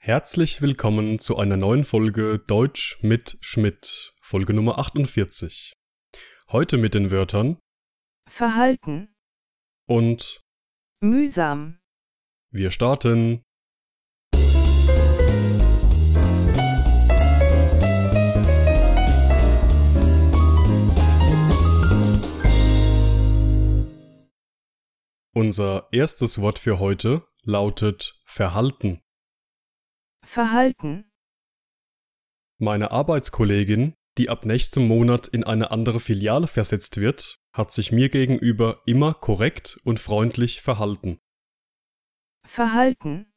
Herzlich willkommen zu einer neuen Folge Deutsch mit Schmidt, Folge Nummer 48. Heute mit den Wörtern Verhalten, und mühsam, wir starten. Unser erstes Wort für heute lautet Verhalten. Verhalten, Meine Arbeitskollegin, die ab nächstem Monat in eine andere Filiale versetzt wird, hat sich mir gegenüber immer korrekt und freundlich verhalten. Verhalten,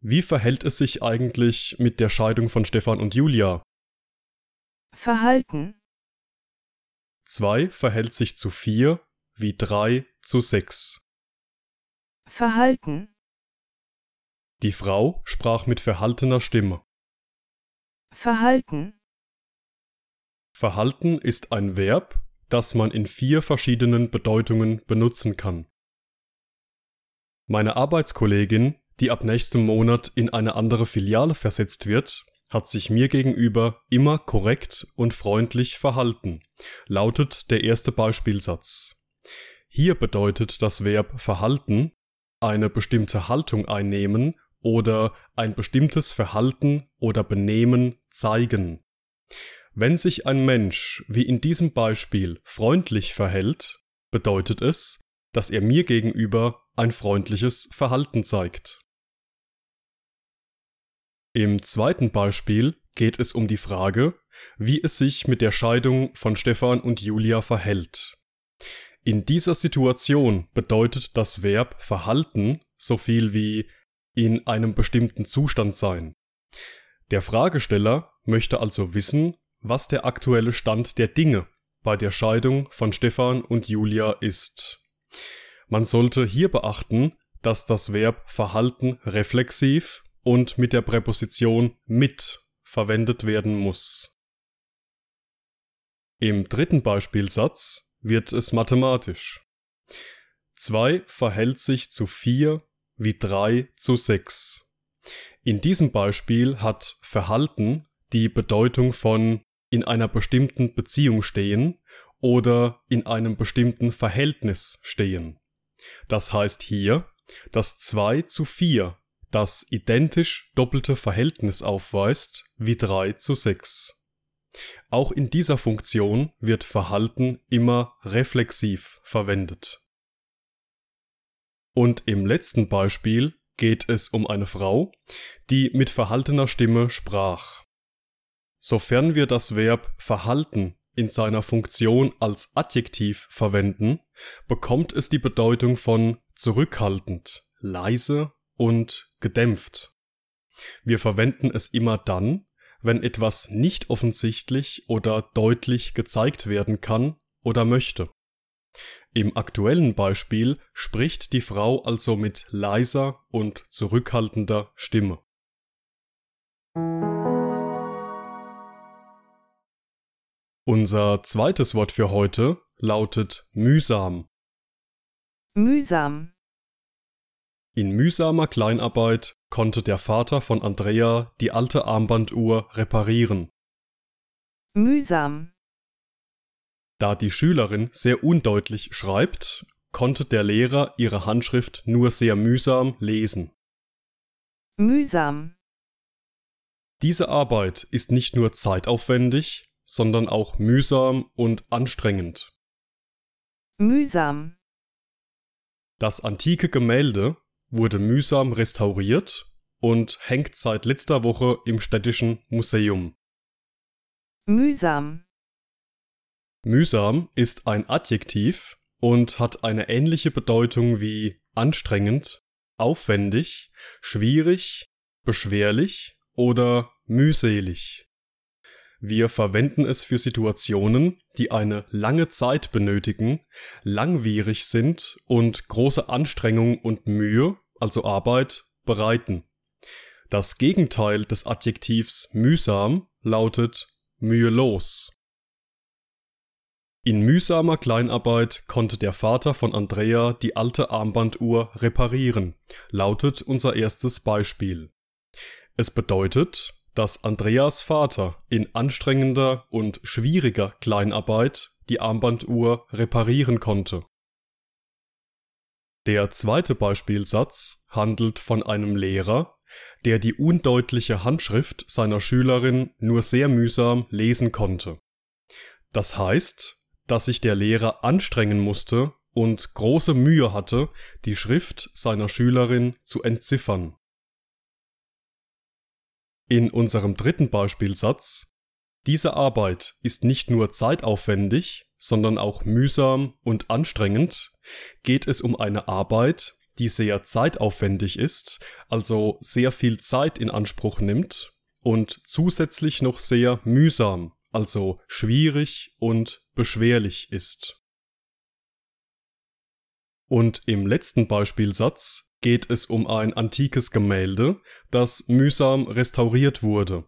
Wie verhält es sich eigentlich mit der Scheidung von Stefan und Julia? Verhalten, 2 verhält sich zu 4 wie 3 zu 6. Verhalten, Die Frau sprach mit verhaltener Stimme. Verhalten, Verhalten ist ein Verb, das man in vier verschiedenen Bedeutungen benutzen kann. Meine Arbeitskollegin, die ab nächstem Monat in eine andere Filiale versetzt wird, hat sich mir gegenüber immer korrekt und freundlich verhalten, lautet der erste Beispielsatz. Hier bedeutet das Verb verhalten eine bestimmte Haltung einnehmen oder ein bestimmtes Verhalten oder Benehmen zeigen. Wenn sich ein Mensch, wie in diesem Beispiel, freundlich verhält, bedeutet es, dass er mir gegenüber ein freundliches Verhalten zeigt. Im zweiten Beispiel geht es um die Frage, wie es sich mit der Scheidung von Stefan und Julia verhält. In dieser Situation bedeutet das Verb verhalten so viel wie in einem bestimmten Zustand sein. Der Fragesteller möchte also wissen, was der aktuelle Stand der Dinge bei der Scheidung von Stefan und Julia ist. Man sollte hier beachten, dass das Verb verhalten reflexiv und mit der Präposition mit verwendet werden muss. Im dritten Beispielsatz wird es mathematisch. 2 verhält sich zu 4 wie 3 zu 6. In diesem Beispiel hat Verhalten die Bedeutung von in einer bestimmten Beziehung stehen oder in einem bestimmten Verhältnis stehen. Das heißt hier, dass 2 zu 4 das identisch doppelte Verhältnis aufweist wie 3 zu 6. Auch in dieser Funktion wird Verhalten immer reflexiv verwendet. Und im letzten Beispiel geht es um eine Frau, die mit verhaltener Stimme sprach. Sofern wir das Verb verhalten in seiner Funktion als Adjektiv verwenden, bekommt es die Bedeutung von zurückhaltend, leise und gedämpft. Wir verwenden es immer dann, wenn etwas nicht offensichtlich oder deutlich gezeigt werden kann oder möchte. Im aktuellen Beispiel spricht die Frau also mit leiser und zurückhaltender Stimme. Unser zweites Wort für heute lautet mühsam. mühsam, In mühsamer Kleinarbeit konnte der Vater von Andrea die alte Armbanduhr reparieren. mühsam, Da die Schülerin sehr undeutlich schreibt, konnte der Lehrer ihre Handschrift nur sehr mühsam lesen. mühsam, Diese Arbeit ist nicht nur zeitaufwendig, sondern auch mühsam und anstrengend. mühsam, Das antike Gemälde wurde mühsam restauriert und hängt seit letzter Woche im städtischen Museum. mühsam, Mühsam ist ein Adjektiv und hat eine ähnliche Bedeutung wie anstrengend, aufwendig, schwierig, beschwerlich oder mühselig. Wir verwenden es für Situationen, die eine lange Zeit benötigen, langwierig sind und große Anstrengung und Mühe, also Arbeit, bereiten. Das Gegenteil des Adjektivs mühsam lautet mühelos. In mühsamer Kleinarbeit konnte der Vater von Andrea die alte Armbanduhr reparieren, lautet unser erstes Beispiel. Es bedeutet, dass Andreas Vater in anstrengender und schwieriger Kleinarbeit die Armbanduhr reparieren konnte. Der zweite Beispielsatz handelt von einem Lehrer, der die undeutliche Handschrift seiner Schülerin nur sehr mühsam lesen konnte. Das heißt, dass sich der Lehrer anstrengen musste und große Mühe hatte, die Schrift seiner Schülerin zu entziffern. In unserem dritten Beispielsatz diese Arbeit ist nicht nur zeitaufwendig, sondern auch mühsam und anstrengend, geht es um eine Arbeit, die sehr zeitaufwendig ist, also sehr viel Zeit in Anspruch nimmt und zusätzlich noch sehr mühsam, also schwierig und beschwerlich ist. Und im letzten Beispielsatz geht es um ein antikes Gemälde, das mühsam restauriert wurde.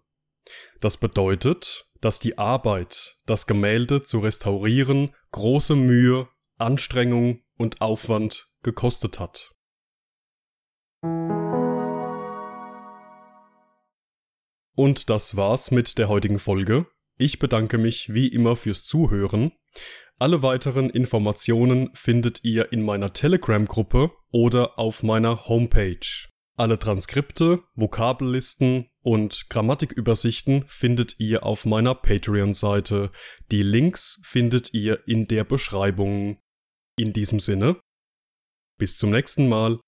Das bedeutet, dass die Arbeit, das Gemälde zu restaurieren, große Mühe, Anstrengung und Aufwand gekostet hat. Und das war's mit der heutigen Folge. Ich bedanke mich wie immer fürs Zuhören. Alle weiteren Informationen findet ihr in meiner Telegram-Gruppe oder auf meiner Homepage. Alle Transkripte, Vokabellisten und Grammatikübersichten findet ihr auf meiner Patreon-Seite. Die Links findet ihr in der Beschreibung. In diesem Sinne, bis zum nächsten Mal.